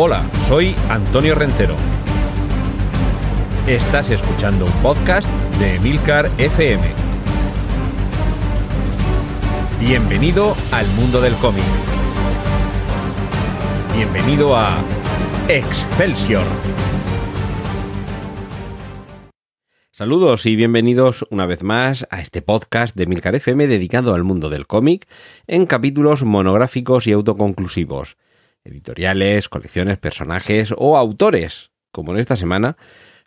Hola, soy Antonio Rentero. Estás escuchando un podcast de Milcar FM. Bienvenido al mundo del cómic. Bienvenido a Excelsior. Saludos y bienvenidos una vez más a este podcast de Milcar FM dedicado al mundo del cómic en capítulos monográficos y autoconclusivos, editoriales, colecciones, personajes o autores, como en esta semana,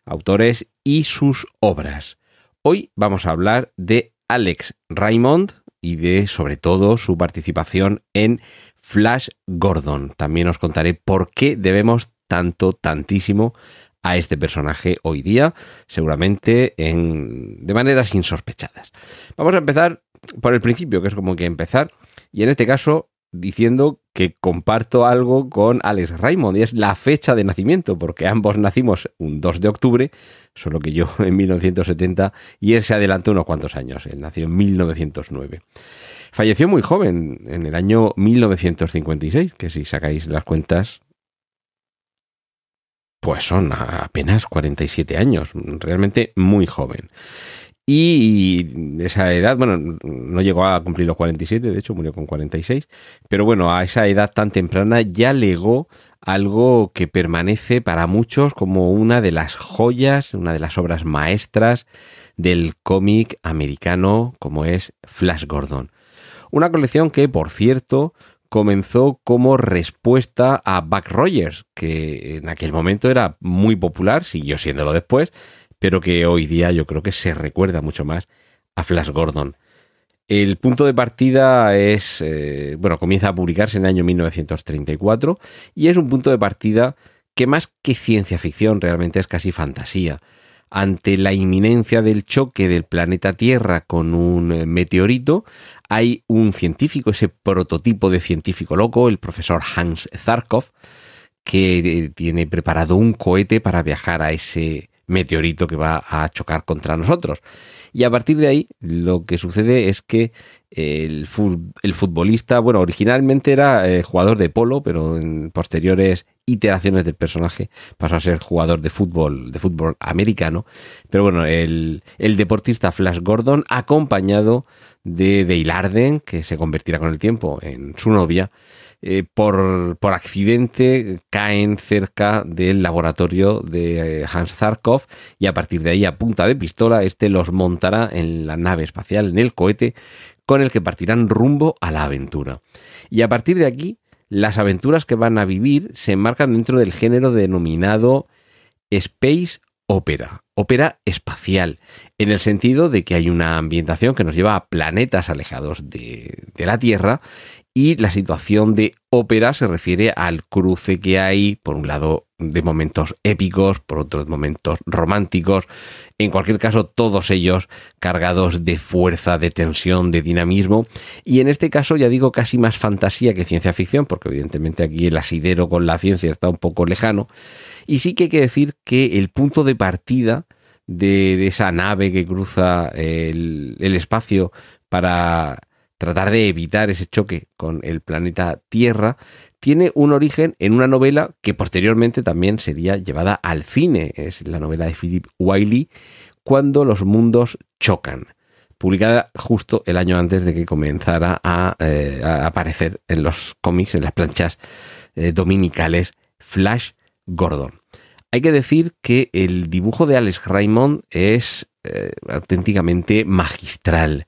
autores y sus obras. Hoy vamos a hablar de Alex Raymond y de sobre todo su participación en Flash Gordon. También os contaré por qué debemos tanto, tantísimo a este personaje hoy día, seguramente en, de maneras insospechadas. Vamos a empezar por el principio, que es como que empezar, y en este caso diciendo que comparto algo con Alex Raymond, y es la fecha de nacimiento, porque ambos nacimos un 2 de octubre, solo que yo en 1970, y él se adelantó unos cuantos años, él nació en 1909. Falleció muy joven, en el año 1956, que si sacáis las cuentas pues son apenas 47 años, realmente muy joven. Y esa edad, bueno, no llegó a cumplir los 47, de hecho murió con 46, pero bueno, a esa edad tan temprana ya legó algo que permanece para muchos como una de las joyas, una de las obras maestras del cómic americano como es Flash Gordon. Una colección que, por cierto, comenzó como respuesta a Buck Rogers, que en aquel momento era muy popular, siguió siéndolo después, pero que hoy día yo creo que se recuerda mucho más a Flash Gordon. El punto de partida es, eh, bueno, comienza a publicarse en el año 1934 y es un punto de partida que más que ciencia ficción realmente es casi fantasía. Ante la inminencia del choque del planeta Tierra con un eh, meteorito, hay un científico, ese prototipo de científico loco, el profesor Hans Zarkov, que eh, tiene preparado un cohete para viajar a ese meteorito que va a chocar contra nosotros. Y a partir de ahí, lo que sucede es que el, futbolista, bueno, originalmente era eh, jugador de polo, pero en posteriores iteraciones del personaje pasó a ser jugador de fútbol, de fútbol americano. Pero bueno, el, el deportista Flash Gordon, acompañado de Dale Arden, que se convertirá con el tiempo en su novia, eh, por, accidente caen cerca del laboratorio de eh, Hans Zarkov y a partir de ahí a punta de pistola este los montará en la nave espacial, en el cohete, con el que partirán rumbo a la aventura. Y a partir de aquí, las aventuras que van a vivir se enmarcan dentro del género denominado Space Opera, ópera espacial, en el sentido de que hay una ambientación que nos lleva a planetas alejados de la Tierra y la situación de ópera se refiere al cruce que hay, por un lado, de momentos épicos, por otro, momentos románticos, en cualquier caso, todos ellos cargados de fuerza, de tensión, de dinamismo, y en este caso, ya digo, casi más fantasía que ciencia ficción, porque evidentemente aquí el asidero con la ciencia está un poco lejano, y sí que hay que decir que el punto de partida de, esa nave que cruza el espacio para tratar de evitar ese choque con el planeta Tierra, tiene un origen en una novela que posteriormente también sería llevada al cine. Es la novela de Philip Wiley, Cuando los mundos chocan, publicada justo el año antes de que comenzara a, eh, aparecer en los cómics, en las planchas eh, dominicales, Flash Gordon. Hay que decir que el dibujo de Alex Raymond es eh, auténticamente magistral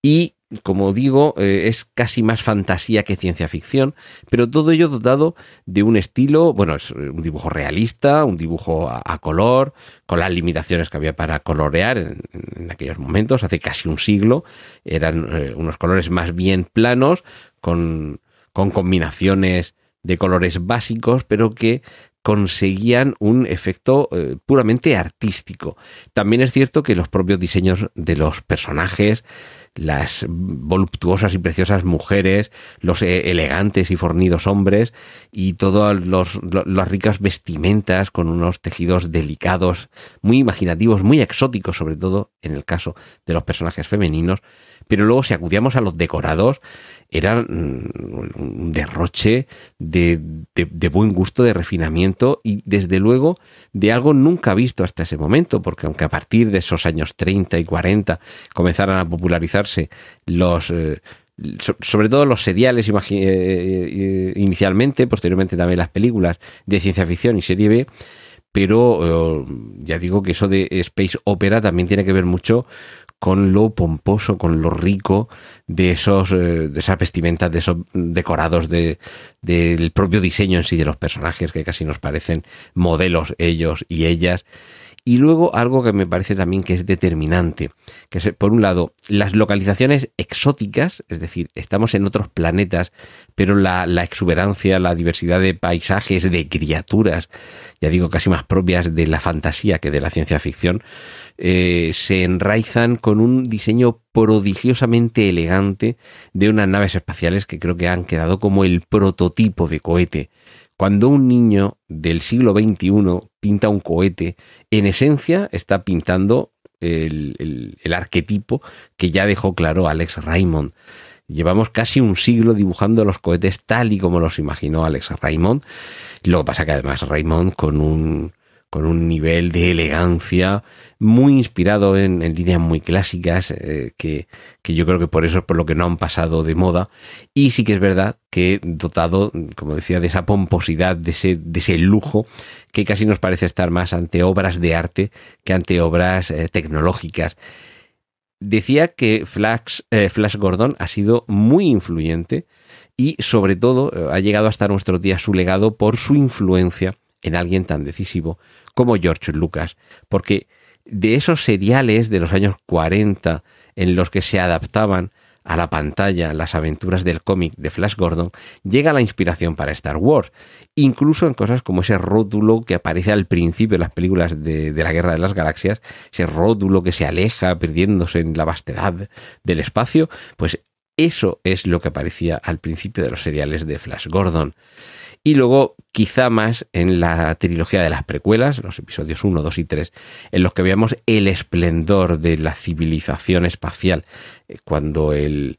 y como digo, eh, es casi más fantasía que ciencia ficción, pero todo ello dotado de un estilo, bueno, es un dibujo realista, un dibujo a, color, con las limitaciones que había para colorear en, aquellos momentos, hace casi un siglo, eran eh, unos colores más bien planos, con, con combinaciones de colores básicos, pero que conseguían un efecto eh, puramente artístico. También es cierto que los propios diseños de los personajes, las voluptuosas y preciosas mujeres, los eh, elegantes y fornidos hombres y todas las ricas vestimentas con unos tejidos delicados, muy imaginativos, muy exóticos, sobre todo en el caso de los personajes femeninos. Pero luego si acudíamos a los decorados, era mm, un derroche de, buen gusto, de refinamiento y desde luego de algo nunca visto hasta ese momento, porque aunque a partir de esos años 30 y 40 comenzaran a popularizarse los... Eh, sobre todo los seriales eh, eh, inicialmente, posteriormente también las películas de ciencia ficción y serie B, pero ya digo que eso de space opera también tiene que ver mucho con lo pomposo, con lo rico de esos, eh, de esas vestimentas, de esos decorados, de, del propio diseño en sí de los personajes, que casi nos parecen modelos ellos y ellas. Y luego algo que me parece también que es determinante, que es, por un lado, las localizaciones exóticas, es decir, estamos en otros planetas, pero la, exuberancia, la diversidad de paisajes, de criaturas, ya digo, casi más propias de la fantasía que de la ciencia ficción, eh, se enraizan con un diseño prodigiosamente elegante de unas naves espaciales que creo que han quedado como el prototipo de cohete. Cuando un niño del siglo XXI pinta un cohete, en esencia está pintando el, arquetipo que ya dejó claro Alex Raymond. Llevamos casi un siglo dibujando los cohetes tal y como los imaginó Alex Raymond. Lo que pasa que además Raymond con un con un nivel de elegancia muy inspirado en, líneas muy clásicas, eh, que, yo creo que por eso es por lo que no han pasado de moda. Y sí que es verdad que dotado, como decía, de esa pomposidad, de ese, de ese lujo, que casi nos parece estar más ante obras de arte que ante obras eh, tecnológicas. Decía que Flash, eh, Flash Gordon ha sido muy influyente y sobre todo ha llegado hasta nuestros días su legado por su influencia en alguien tan decisivo como George Lucas, porque de esos seriales de los años 40 en los que se adaptaban a la pantalla las aventuras del cómic de Flash Gordon, llega la inspiración para Star Wars, incluso en cosas como ese rótulo que aparece al principio de las películas de, la Guerra de las Galaxias, ese rótulo que se aleja perdiéndose en la vastedad del espacio, pues eso es lo que aparecía al principio de los seriales de Flash Gordon y luego quizá más en la trilogía de las precuelas, los episodios 1, 2 y 3, en los que veamos el esplendor de la civilización espacial, eh, cuando, el,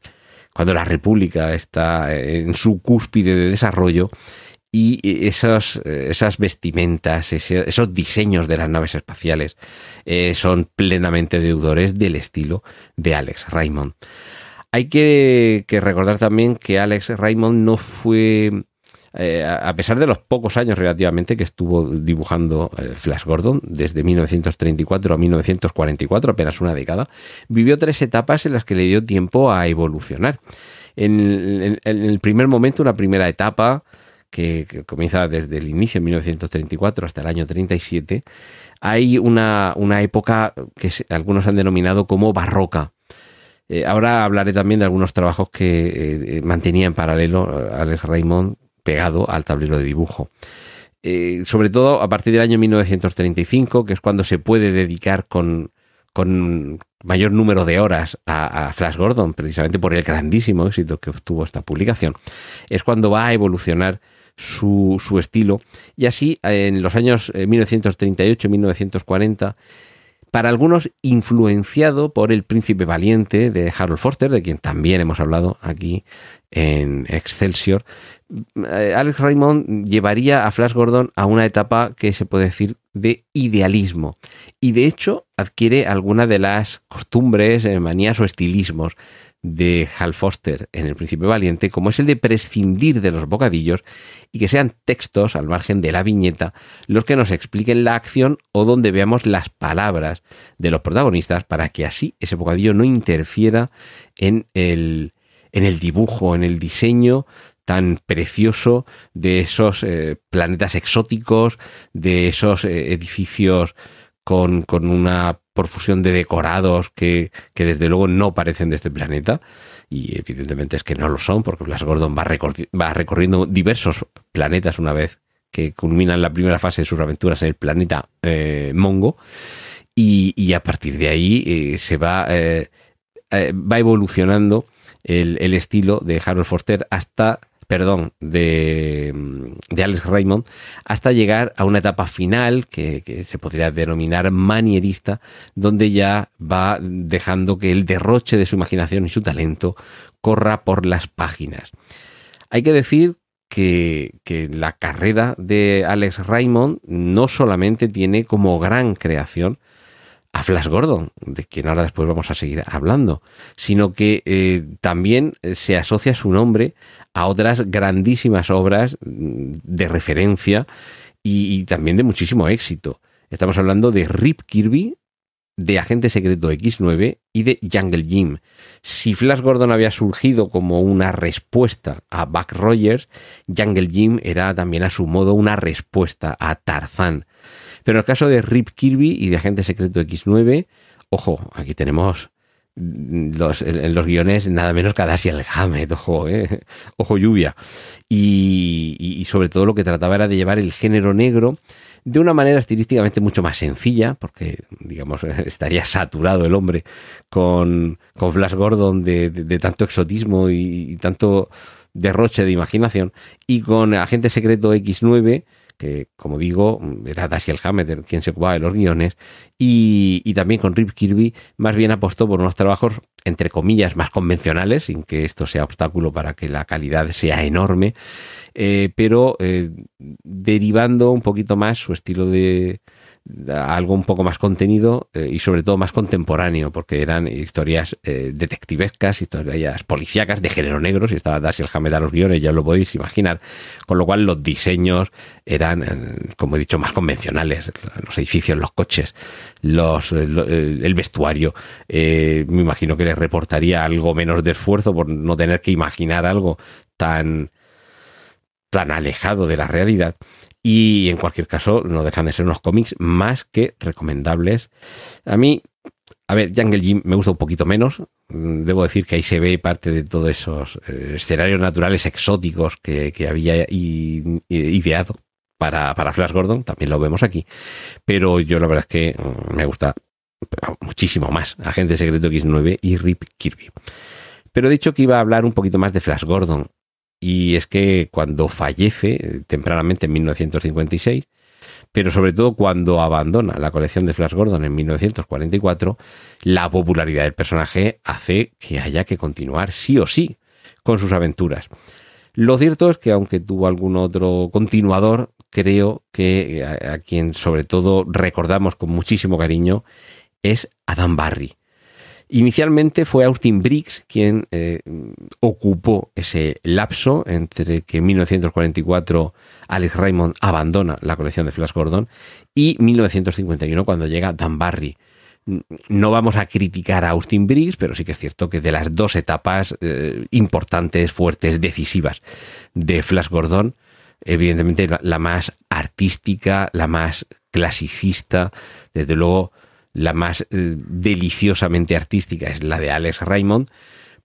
cuando la República está en su cúspide de desarrollo y esas, esas vestimentas, esos diseños de las naves espaciales eh, son plenamente deudores del estilo de Alex Raymond. Hay que recordar también que Alex Raymond no fue eh, a pesar de los pocos años relativamente que estuvo dibujando eh, Flash Gordon, desde 1934 a 1944, apenas una década, vivió tres etapas en las que le dio tiempo a evolucionar. En, el primer momento, una primera etapa que, comienza desde el inicio en 1934 hasta el año 37, hay una, época que algunos han denominado como barroca. Eh, ahora hablaré también de algunos trabajos que mantenía en paralelo Alex Raymond pegado al tablero de dibujo. Eh, sobre todo a partir del año 1935, que es cuando se puede dedicar con, con mayor número de horas a, Flash Gordon, precisamente por el grandísimo éxito que obtuvo esta publicación, es cuando va a evolucionar su, su estilo. Y así, en los años 1938-1940, eh, para algunos influenciado por El Príncipe Valiente de Harold Foster, de quien también hemos hablado aquí en Excelsior, eh, Alex Raymond llevaría a Flash Gordon a una etapa que se puede decir de idealismo. Y de hecho adquiere alguna de las costumbres, eh, manías o estilismos de Hal Foster en El Príncipe Valiente, como es el de prescindir de los bocadillos y que sean textos al margen de la viñeta los que nos expliquen la acción o donde veamos las palabras de los protagonistas para que así ese bocadillo no interfiera en el, en el dibujo, en el diseño tan precioso de esos eh, planetas exóticos, de esos eh, edificios con, con, una profusión de decorados que, que, desde luego no parecen de este planeta. Y evidentemente es que no lo son, porque Blas Gordon va, va recorriendo diversos planetas una vez que culminan la primera fase de sus aventuras en el planeta eh, Mongo. Y, y, a partir de ahí se va, va evolucionando el, el estilo de Harold Foster hasta perdón, de, de, Alex Raymond, hasta llegar a una etapa final que, se podría denominar manierista, donde ya va dejando que el derroche de su imaginación y su talento corra por las páginas. Hay que decir que, que, la carrera de Alex Raymond no solamente tiene como gran creación a Flash Gordon, de quien ahora después vamos a seguir hablando, sino que eh, también se asocia su nombre a otras grandísimas obras mm, de referencia y, también de muchísimo éxito. Estamos hablando de Rip Kirby, de Agente Secreto X9 y de Jungle Jim. Si Flash Gordon había surgido como una respuesta a Buck Rogers, Jungle Jim era también a su modo una respuesta a Tarzan. Pero en el caso de Rip Kirby y de Agente Secreto X9, ojo, aquí tenemos los, en los guiones nada menos que a Dashiell Hammett, ojo, eh, ojo lluvia. Y, y, sobre todo lo que trataba era de llevar el género negro de una manera estilísticamente mucho más sencilla, porque, digamos, estaría saturado el hombre con, con Flash Gordon de, de, de tanto exotismo y, y, tanto derroche de imaginación, y con Agente Secreto X9, que, como digo, era Dashiell Hammett quien se ocupaba de los guiones, y, también con Rip Kirby, más bien apostó por unos trabajos, entre comillas, más convencionales, sin que esto sea obstáculo para que la calidad sea enorme, eh, pero eh, derivando un poquito más su estilo de, algo un poco más contenido eh, y sobre todo más contemporáneo, porque eran historias eh, detectivescas, historias policíacas de género negro, si estaba Dashiell Hammett a los guiones, ya lo podéis imaginar, con lo cual los diseños eran, eh, como he dicho, más convencionales, los edificios, los coches, los, el, el vestuario, me imagino que les reportaría algo menos de esfuerzo por no tener que imaginar algo tan tan alejado de la realidad y en cualquier caso, no dejan de ser unos cómics más que recomendables. A mí, a ver, Jungle Jim me gusta un poquito menos. Mm, debo decir que ahí se ve parte de todos esos eh, escenarios naturales exóticos que, había ideado para, para Flash Gordon. También lo vemos aquí. Pero yo la verdad es que mm, me gusta muchísimo más Agente Secreto X9 y Rip Kirby. Pero he dicho que iba a hablar un poquito más de Flash Gordon y es que cuando fallece tempranamente en 1956, pero sobre todo cuando abandona la colección de Flash Gordon en 1944, la popularidad del personaje hace que haya que continuar sí o sí con sus aventuras. Lo cierto es que aunque tuvo algún otro continuador, creo que a, a quien sobre todo recordamos con muchísimo cariño es Adam Barry Inicialmente fue Austin Briggs quien eh, ocupó ese lapso entre que en 1944 Alex Raymond abandona la colección de Flash Gordon y 1951 cuando llega Dan Barry. No vamos a criticar a Austin Briggs, pero sí que es cierto que de las dos etapas eh, importantes, fuertes, decisivas de Flash Gordon, evidentemente la más artística, la más clasicista, desde luego la más eh, deliciosamente artística es la de Alex Raymond,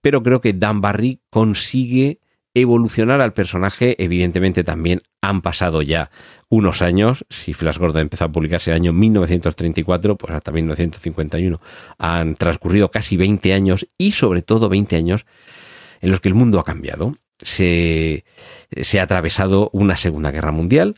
pero creo que Dan Barry consigue evolucionar al personaje. Evidentemente también han pasado ya unos años. Si Flash Gordon empezó a publicarse en el año 1934, pues hasta 1951 han transcurrido casi 20 años y sobre todo 20 años en los que el mundo ha cambiado. Se, se ha atravesado una Segunda Guerra Mundial,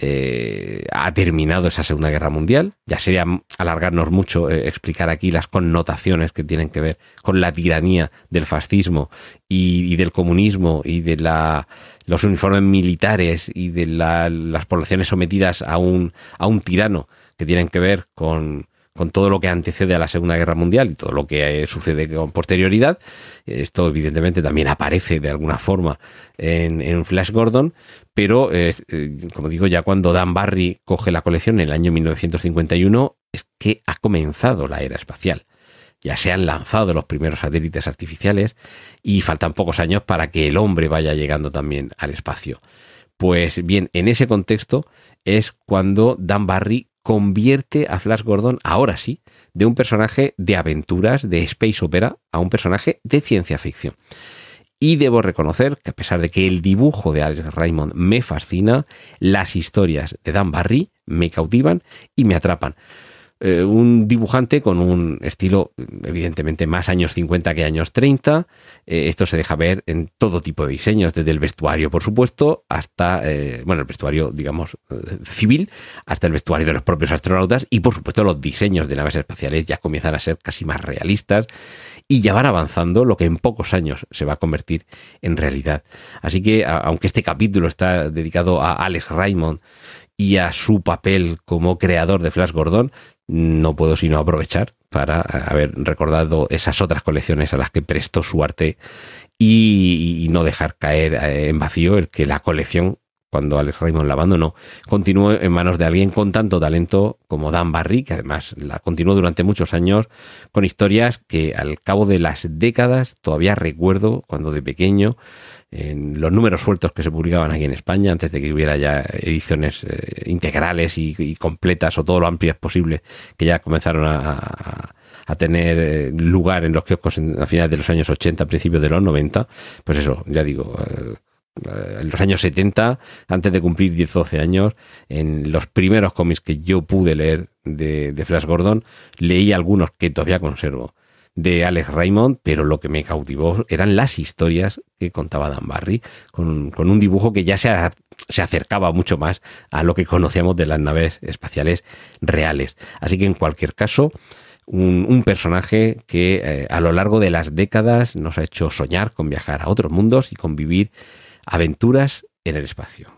eh, ha terminado esa Segunda Guerra Mundial. Ya sería alargarnos mucho eh, explicar aquí las connotaciones que tienen que ver con la tiranía del fascismo y, y del comunismo y de la, los uniformes militares y de la, las poblaciones sometidas a un, a un tirano que tienen que ver con, con todo lo que antecede a la Segunda Guerra Mundial y todo lo que eh, sucede con posterioridad. Esto evidentemente también aparece de alguna forma en, Flash Gordon, pero eh, como digo, ya cuando Dan Barry coge la colección en el año 1951 es que ha comenzado la era espacial. Ya se han lanzado los primeros satélites artificiales y faltan pocos años para que el hombre vaya llegando también al espacio. Pues bien, en ese contexto es cuando Dan Barry convierte a Flash Gordon, ahora sí, de un personaje de aventuras, de space opera, a un personaje de ciencia ficción. Y debo reconocer que a pesar de que el dibujo de Alex Raymond me fascina, las historias de Dan Barry me cautivan y me atrapan. Eh, un dibujante con un estilo evidentemente más años 50 que años 30. Eh, esto se deja ver en todo tipo de diseños, desde el vestuario, por supuesto, hasta, eh, bueno, el vestuario, digamos, civil, hasta el vestuario de los propios astronautas y, por supuesto, los diseños de naves espaciales ya comienzan a ser casi más realistas y ya van avanzando lo que en pocos años se va a convertir en realidad. Así que, aunque este capítulo está dedicado a Alex Raymond y a su papel como creador de Flash Gordon, no puedo sino aprovechar para haber recordado esas otras colecciones a las que prestó su arte y, no dejar caer eh, en vacío el que la colección, cuando Alex Raymond la abandonó, continuó en manos de alguien con tanto talento como Dan Barry, que además la continuó durante muchos años con historias que al cabo de las décadas todavía recuerdo cuando de pequeño en los números sueltos que se publicaban aquí en España, antes de que hubiera ya ediciones eh, integrales y, completas o todo lo amplias posible, que ya comenzaron a, tener eh, lugar en los kioscos a finales de los años 80, principios de los 90, pues eso, ya digo, eh, en los años 70, antes de cumplir 10-12 años, en los primeros cómics que yo pude leer de, de Flash Gordon, leí algunos que todavía conservo de Alex Raymond, pero lo que me cautivó eran las historias que contaba Dan Barry, con, un dibujo que ya se, se, acercaba mucho más a lo que conocíamos de las naves espaciales reales. Así que en cualquier caso, un, personaje que eh, a lo largo de las décadas nos ha hecho soñar con viajar a otros mundos y con vivir aventuras en el espacio.